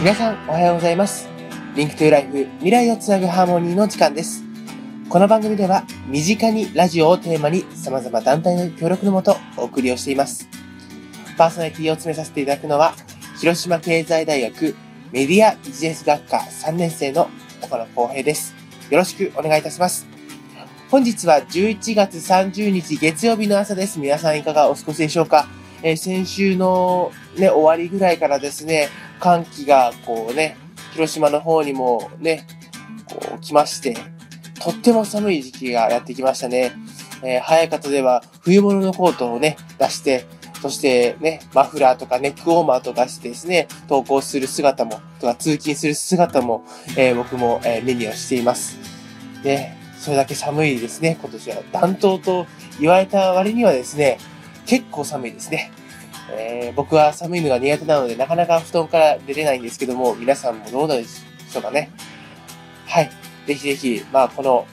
皆さんおはようございます。 Link to Life 未来をつなぐハーモニーの時間です。この番組では身近にラジオをテーマに様々団体の協力のもとお送りをしています。パーソナリティを務めさせていただくのは広島経済大学メディアビジネス学科3年生の岡野光平です。よろしくお願いいたします。本日は11月30日月曜日の朝です。皆さんいかがお過ごしでしょうか？えー先週のね、終わりぐらいからですね、寒気がこうね、広島の方にもね、こう来まして、とっても寒い時期がやってきましたね。えー早い方では冬物のコートをね、出して、そしてね、マフラーとかネックウォーマーとかしてですね、登校する姿も、とか通勤する姿も、えー僕も、えー目にはしています。で、それだけ寒いですね、今年は。暖冬と言われた割にはですね、結構寒いですね。えー僕は寒いのが苦手なので、なかなか布団から出れないんですけども、皆さんもどうなんでしょうかね。はい。ぜひぜひ、まあ、この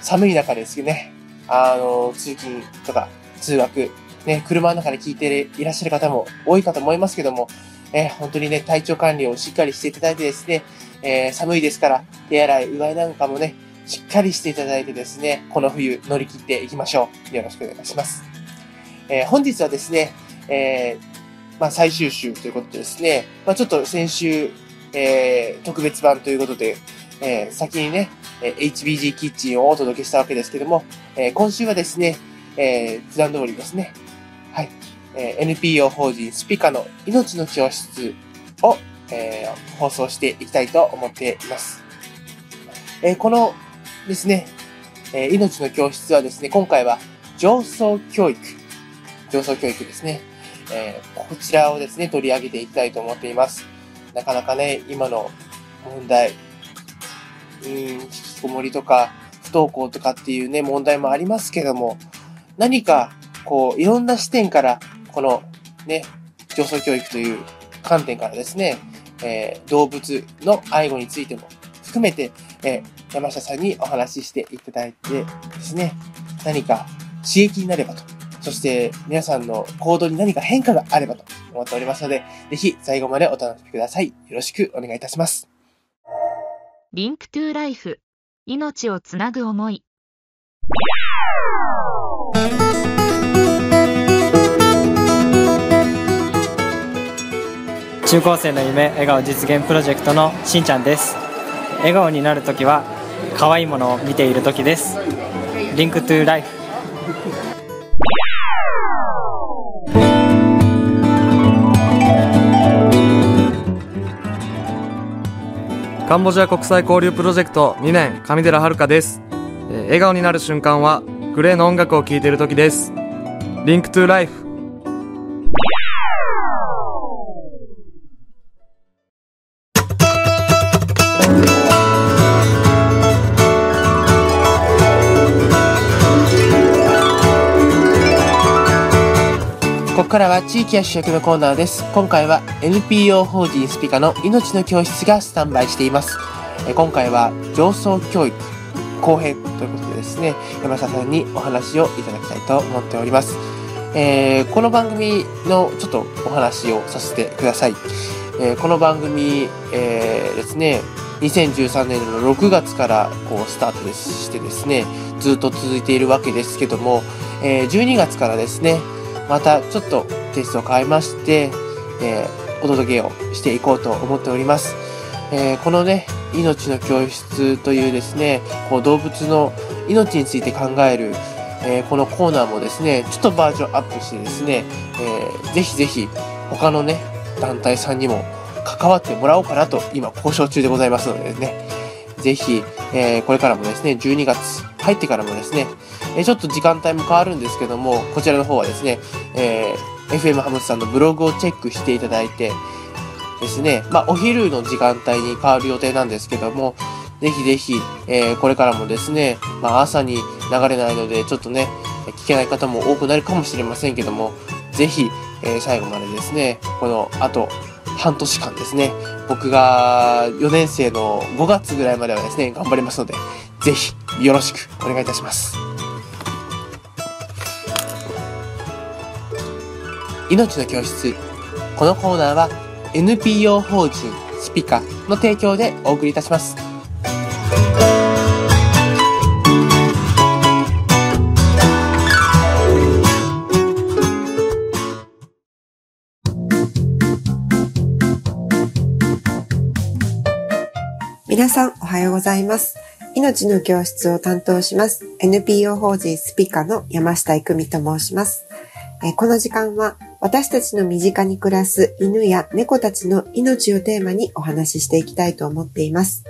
寒い中ですね、あの、通勤とか通学、ね、車の中で聞いていらっしゃる方も多いかと思いますけども、えー本当にね、体調管理をしっかりしていただいてですね、えー寒いですから、手洗い、うがいなんかもね、しっかりしていただいてですね、この冬乗り切っていきましょう。よろしくお願いします。えー本日はですね、えーまあ、最終週ということでですね、まあ、ちょっと先週、えー特別版ということで、えー先にね、えー HBG キッチンをお届けしたわけですけども、えー今週はですね、えー普段通りですね、はい、えー NPO 法人スピカの命の教室を、えー放送していきたいと思っています。えーこのですね、えー命の教室はですね、今回は上層教育、上層教育ですね、えーこちらをですね、取り上げていきたいと思っています。なかなかね、今の問題、うーん、引きこもりとか、不登校とかっていうね、問題もありますけども、何か、こう、いろんな視点から、この、ね、上層教育という観点からですね、えー動物の愛護についても含めて、えー山下さんにお話ししていただいてですね、何か刺激になればと、そして皆さんの行動に何か変化があればと思っておりますので、ぜひ最後までお楽しみください。よろしくお願いいたします。リンクトゥライフ命をつなぐ思い中高生の夢笑顔実現プロジェクトのしんちゃんです笑顔になるときは可愛いものを見ているときです Link to Life カンボジア国際交流プロジェクト2年上寺遥です、えー笑顔になる瞬間は GLAYの音楽を聴いている時です。Link to Life。からは地域が主役のコーナーです。今回は NPO 法人 SPICA の命の教室がスタンバイしています。え今回は情操教育後編ということでですね、山下さんにお話をいただきたいと思っております。えーこの番組のちょっとお話をさせてください。えーこの番組、えーですね、2013年の6月からこうスタートしてですね、ずっと続いているわけですけども、え12月からですね、またちょっとテイストを変えまして、えーお届けをしていこうと思っております。えーこのね、命の教室というですね、こう動物の命について考える、えーこのコーナーもですね、ちょっとバージョンアップしてですね、えーぜひぜひ他のね、団体さんにも関わってもらおうかなと今交渉中でございますのでね、ぜひ、えーこれからもですね、12月入ってからもですね、えちょっと時間帯も変わるんですけども、こちらの方はですね、えー FM ハムスさんのブログをチェックしていただいてですね、まあ、お昼の時間帯に変わる予定なんですけども、ぜひぜひ、えーこれからもですね、まあ、朝に流れないので、ちょっとね、聞けない方も多くなるかもしれませんけども、ぜひ、えー最後までですね、この、あと、半年間ですね、僕が4年生の5月ぐらいまではですね、頑張りますので、ぜひ、よろしくお願いいたします。命の教室。このコーナーは NPO 法人スピカの提供でお送りいたします。皆さんおはようございます。命の教室を担当します。NPO 法人スピカの山下育美と申します。この時間は私たちの身近に暮らす犬や猫たちの命をテーマにお話ししていきたいと思っています。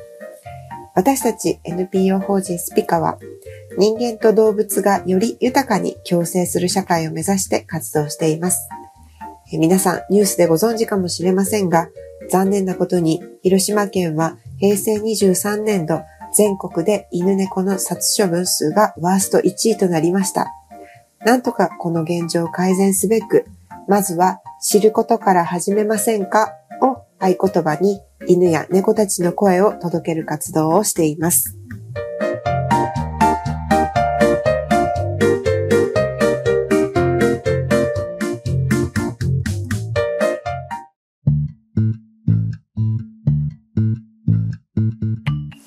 私たち NPO 法人スピカは人間と動物がより豊かに共生する社会を目指して活動しています。皆さんニュースでご存知かもしれませんが、残念なことに広島県は平成23年度全国で犬猫の殺処分数がワースト1位となりました。なんとかこの現状を改善すべく、まずは知ることから始めませんかを合言葉に犬や猫たちの声を届ける活動をしています。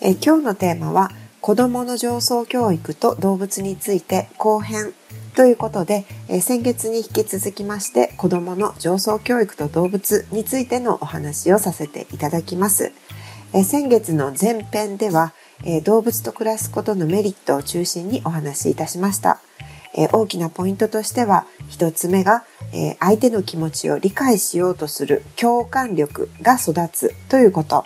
え今日のテーマは子供の上層教育と動物について後編ということで、え先月に引き続きまして子供の上層教育と動物についてのお話をさせていただきます。え先月の前編では、え動物と暮らすことのメリットを中心にお話しいたしました。え大きなポイントとしては一つ目が、え相手の気持ちを理解しようとする共感力が育つということ。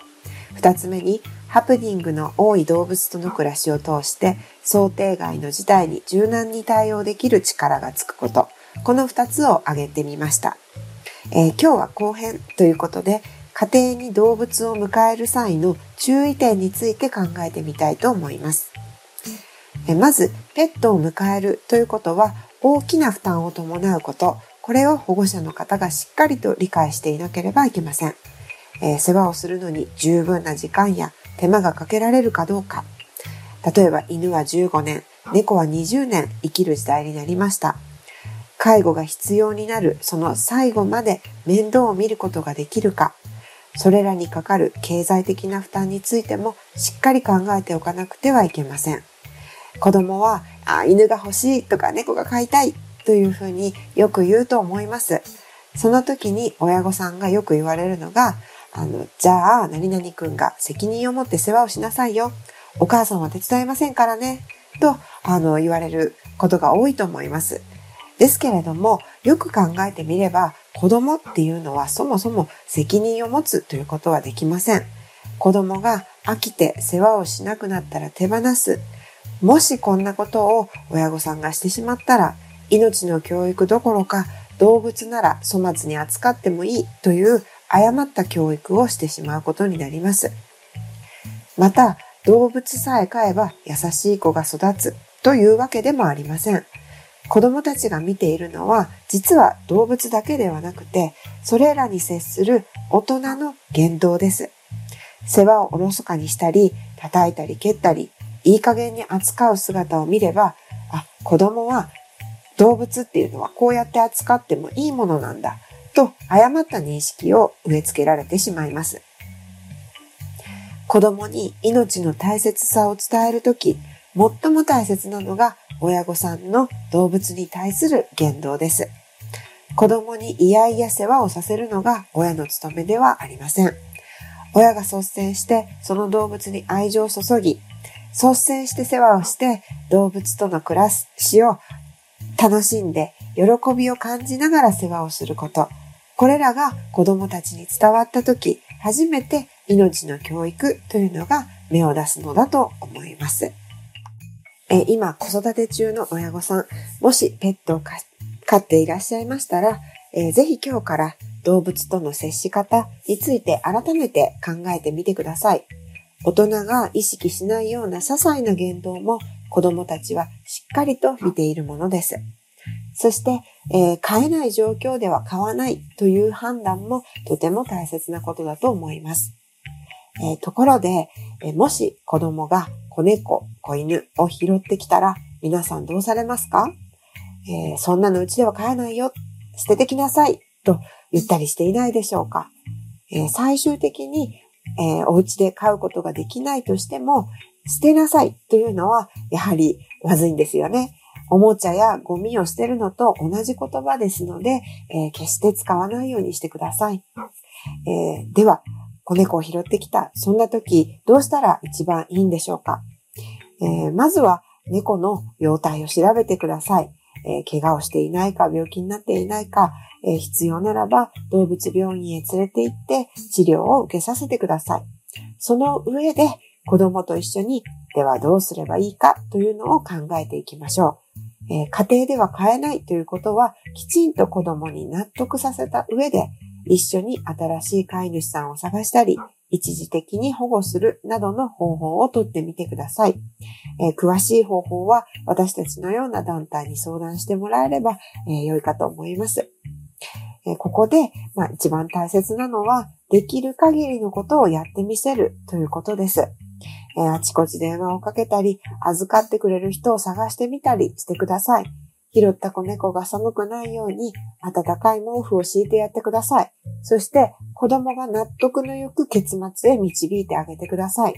二つ目にハプニングの多い動物との暮らしを通して想定外の事態に柔軟に対応できる力がつくこと。この二つを挙げてみました。えー今日は後編ということで家庭に動物を迎える際の注意点について考えてみたいと思います。えまず、ペットを迎えるということは大きな負担を伴うこと。これを保護者の方がしっかりと理解していなければいけません。えー世話をするのに十分な時間や手間がかけられるかどうか。例えば犬は15年、猫は20年生きる時代になりました。介護が必要になるその最後まで面倒を見ることができるか。それらにかかる経済的な負担についてもしっかり考えておかなくてはいけません。子供はあ犬が欲しいとか猫が飼いたいというふうによく言うと思います。その時に親御さんがよく言われるのが、あの、じゃあ、何々くんが責任を持って世話をしなさいよ。お母さんは手伝いませんからね。と、あの、言われることが多いと思います。ですけれども、よく考えてみれば、子供っていうのはそもそも責任を持つということはできません。子供が飽きて世話をしなくなったら手放す。もしこんなことを親御さんがしてしまったら、命の教育どころか動物なら粗末に扱ってもいいという誤った教育をしてしまうことになります。また、動物さえ飼えば優しい子が育つというわけでもありません。子供たちが見ているのは実は動物だけではなくて、それらに接する大人の言動です。世話をおろそかにしたり、叩いたり蹴ったり、いい加減に扱う姿を見れば、あ、子供は動物っていうのはこうやって扱ってもいいものなんだと誤った認識を植え付けられてしまいます。子供に命の大切さを伝えるとき、最も大切なのが親御さんの動物に対する言動です。子供に嫌々世話をさせるのが親の務めではありません。親が率先してその動物に愛情を注ぎ、率先して世話をして動物との暮らしを楽しんで喜びを感じながら世話をすること。これらが子供たちに伝わったとき、初めて命の教育というのが芽を出すのだと思います。え今子育て中の親御さん、もしペットを飼っていらっしゃいましたら、えーぜひ今日から動物との接し方について改めて考えてみてください。大人が意識しないような些細な言動も子供たちはしっかりと見ているものです。そして、えー飼えない状況では飼わないという判断もとても大切なことだと思います。えーところで、えーもし子供が子猫、子犬を拾ってきたら皆さんどうされますか、えーそんなのうちでは飼えないよ。捨ててきなさい。と言ったりしていないでしょうか、えー最終的にえー、お家で飼うことができないとしても、捨てなさいというのは、やはりまずいんですよね。おもちゃやゴミを捨てるのと同じ言葉ですので、えー、決して使わないようにしてください。えー、では、子猫を拾ってきた、そんな時、どうしたら一番いいんでしょうか、えー、まずは、猫の容体を調べてください。え怪我をしていないか、病気になっていないか、え必要ならば動物病院へ連れて行って治療を受けさせてください。その上で子供と一緒にではどうすればいいかというのを考えていきましょう。えー、家庭では飼えないということはきちんと子供に納得させた上で一緒に新しい飼い主さんを探したり、一時的に保護するなどの方法をとってみてください。えー、詳しい方法は私たちのような団体に相談してもらえれば、えー、良いかと思います。えー、ここで、まあ、一番大切なのは、できる限りのことをやってみせるということです。えあちこち電話をかけたり、預かってくれる人を探してみたりしてください。拾った子猫が寒くないように暖かい毛布を敷いてやってください。そして子供が納得のよく結末へ導いてあげてください。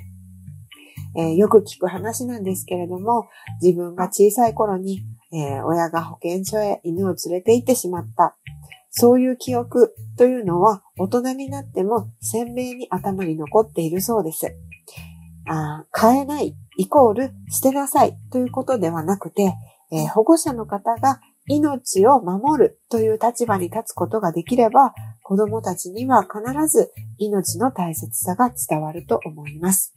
えー、よく聞く話なんですけれども、自分が小さい頃に、えー、親が保健所へ犬を連れて行ってしまった。そういう記憶というのは大人になっても鮮明に頭に残っているそうです。あ変えないイコール捨てなさいということではなくて、えー、保護者の方が命を守るという立場に立つことができれば、子供たちには必ず命の大切さが伝わると思います。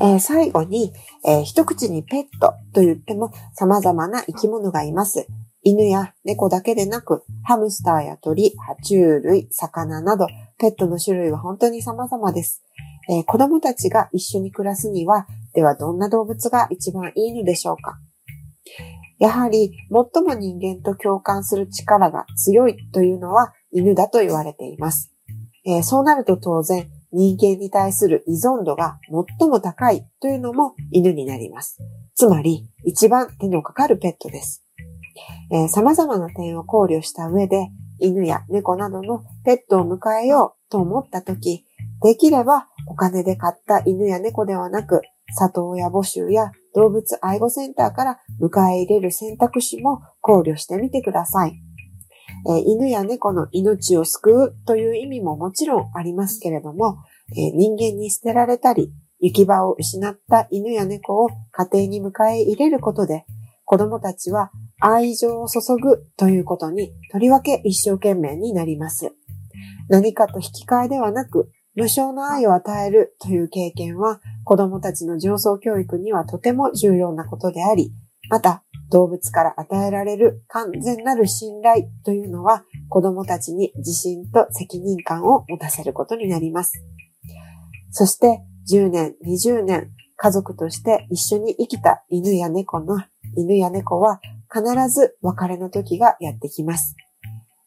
えー、最後に、えー、一口にペットと言っても様々な生き物がいます。犬や猫だけでなく、ハムスターや鳥、爬虫類、魚など、ペットの種類は本当に様々です。えー、子供たちが一緒に暮らすには、ではどんな動物が一番いいのでしょうか？やはり、最も人間と共感する力が強いというのは犬だと言われています。えー、そうなると当然、人間に対する依存度が最も高いというのも犬になります。つまり、一番手のかかるペットです。えー、様々な点を考慮した上で、犬や猫などのペットを迎えようと思ったとき、できればお金で買った犬や猫ではなく、里親募集や動物愛護センターから迎え入れる選択肢も考慮してみてください。え、犬や猫の命を救うという意味ももちろんありますけれども、え、人間に捨てられたり、行き場を失った犬や猫を家庭に迎え入れることで、子供たちは愛情を注ぐということにとりわけ一生懸命になります。何かと引き換えではなく、無償の愛を与えるという経験は子供たちの上層教育にはとても重要なことであり、また動物から与えられる完全なる信頼というのは子供たちに自信と責任感を持たせることになります。そして10年、20年、家族として一緒に生きた犬や猫の、犬や猫は必ず別れの時がやってきます。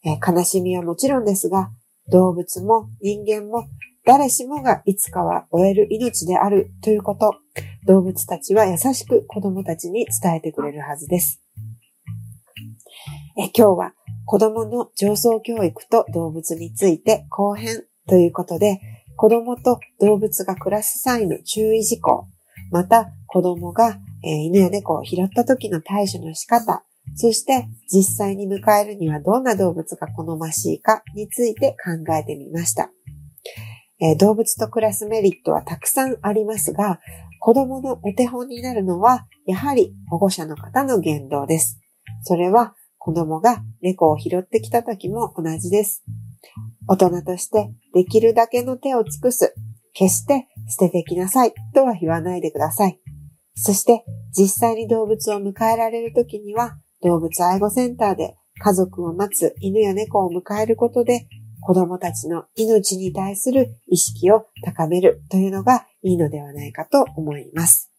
え、悲しみはもちろんですが、動物も人間も誰しもがいつかは終える命であるということ、動物たちは優しく子供たちに伝えてくれるはずです。え今日は子供の上層教育と動物について後編ということで、子供と動物が暮らす際の注意事項、また子供が、え犬や猫を拾った時の対処の仕方、そして実際に迎えるにはどんな動物が好ましいかについて考えてみました。えー、動物と暮らすメリットはたくさんありますが、子供のお手本になるのは、やはり保護者の方の言動です。それは子供が猫を拾ってきた時も同じです。大人としてできるだけの手を尽くす。決して捨ててきなさいとは言わないでください。そして実際に動物を迎えられる時には動物愛護センターで家族を待つ犬や猫を迎えることで子供たちの命に対する意識を高めるというのがいいのではないかと思います。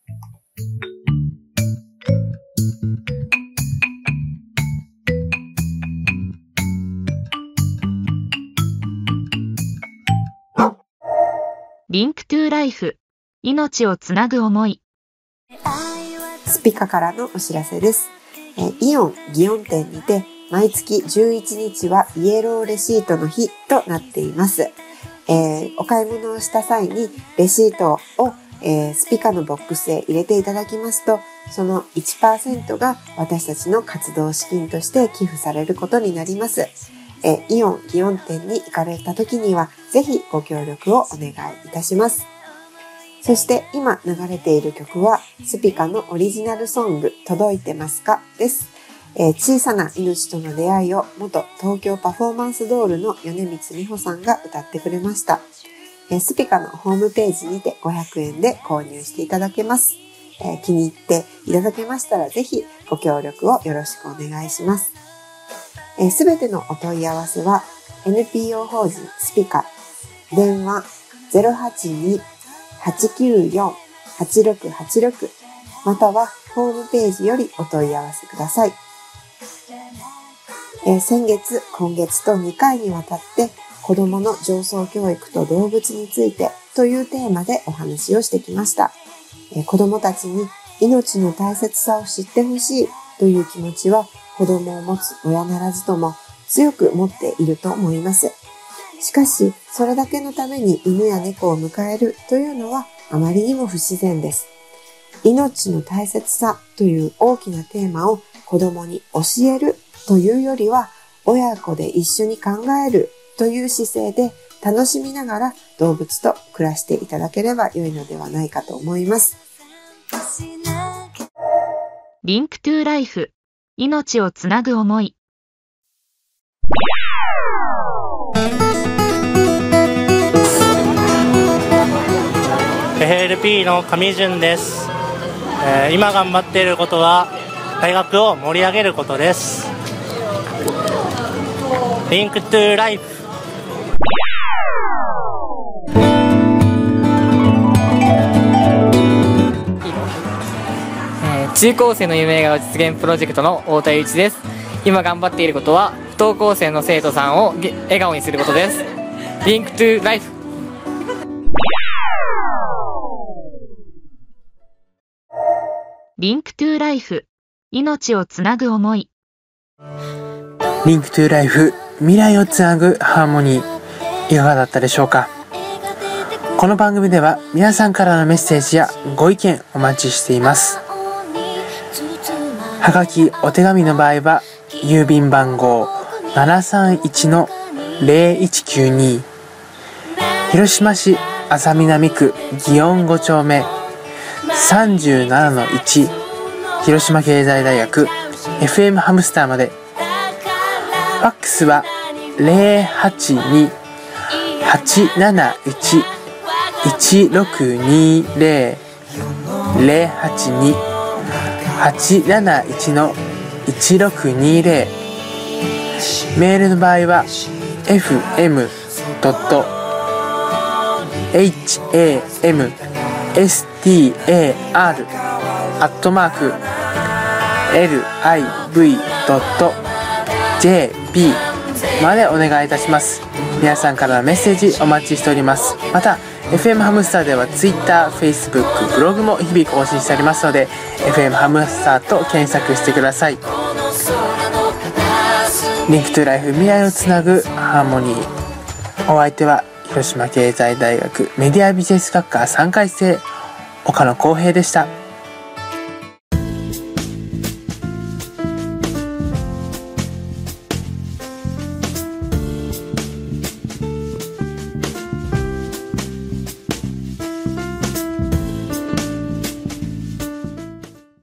Link to Life 命をつなぐ思い SPICAからのお知らせです。イオン祇園店にて毎月11日はイエローレシートの日となっています。えーお買い物をした際にレシートを、えー SPICAのボックスへ入れていただきますと、その1%が私たちの活動資金として寄付されることになります。えーイオン祇園店に行かれた時には、ぜひご協力をお願いいたします。そして今流れている曲は、スピカのオリジナルソング、届いてますか？です。えー小さな命との出会いを元東京パフォーマンスドールの米光美穂さんが歌ってくれました。えースピカのホームページにて500円で購入していただけます。えー気に入っていただけましたらぜひご協力をよろしくお願いします。すべてのお問い合わせは NPO 法人スピカ電話082-894-8686またはホームページよりお問い合わせください。えー先月、今月と2回にわたって子供の上層教育と動物についてというテーマでお話をしてきました。えー子供たちに命の大切さを知ってほしいという気持ちは子供を持つ親ならずとも強く持っていると思います。しかし、それだけのために犬や猫を迎えるというのはあまりにも不自然です。命の大切さという大きなテーマを子供に教えるというよりは、親子で一緒に考えるという姿勢で楽しみながら動物と暮らしていただければ良いのではないかと思います。Link to Life 命をつなぐ思い。ー FLP の上順です、えー今頑張っていることは大学を盛り上げることです Link to Lifeえー中高生の夢が実現プロジェクトの太田祐一です。今頑張っていることは不登校生の生徒さんをげ笑顔にすることです。 Link to Life Link to Life 命をつなぐ思い。 Link to Life 未来をつなぐハーモニーいかがだったでしょうか？この番組では皆さんからのメッセージやご意見お待ちしています。はがきお手紙の場合は郵便番号731-0192広島市安佐南区祇園5丁目。37-1広島経済大学 FM ハムスターまでファックスは082-871-1620 082-871の1620メールの場合は fm.hamstar アットマーク JP までお願いいたします。皆さんからのメッセージお待ちしております。また FM ハムスターでは Twitter、Facebook、ブログも日々更新しておりますので FM ハムスターと検索してください。 Link to Life 未来をつなぐハーモニー。お相手は広島経済大学メディアビジネス学科3回生岡野浩平でした。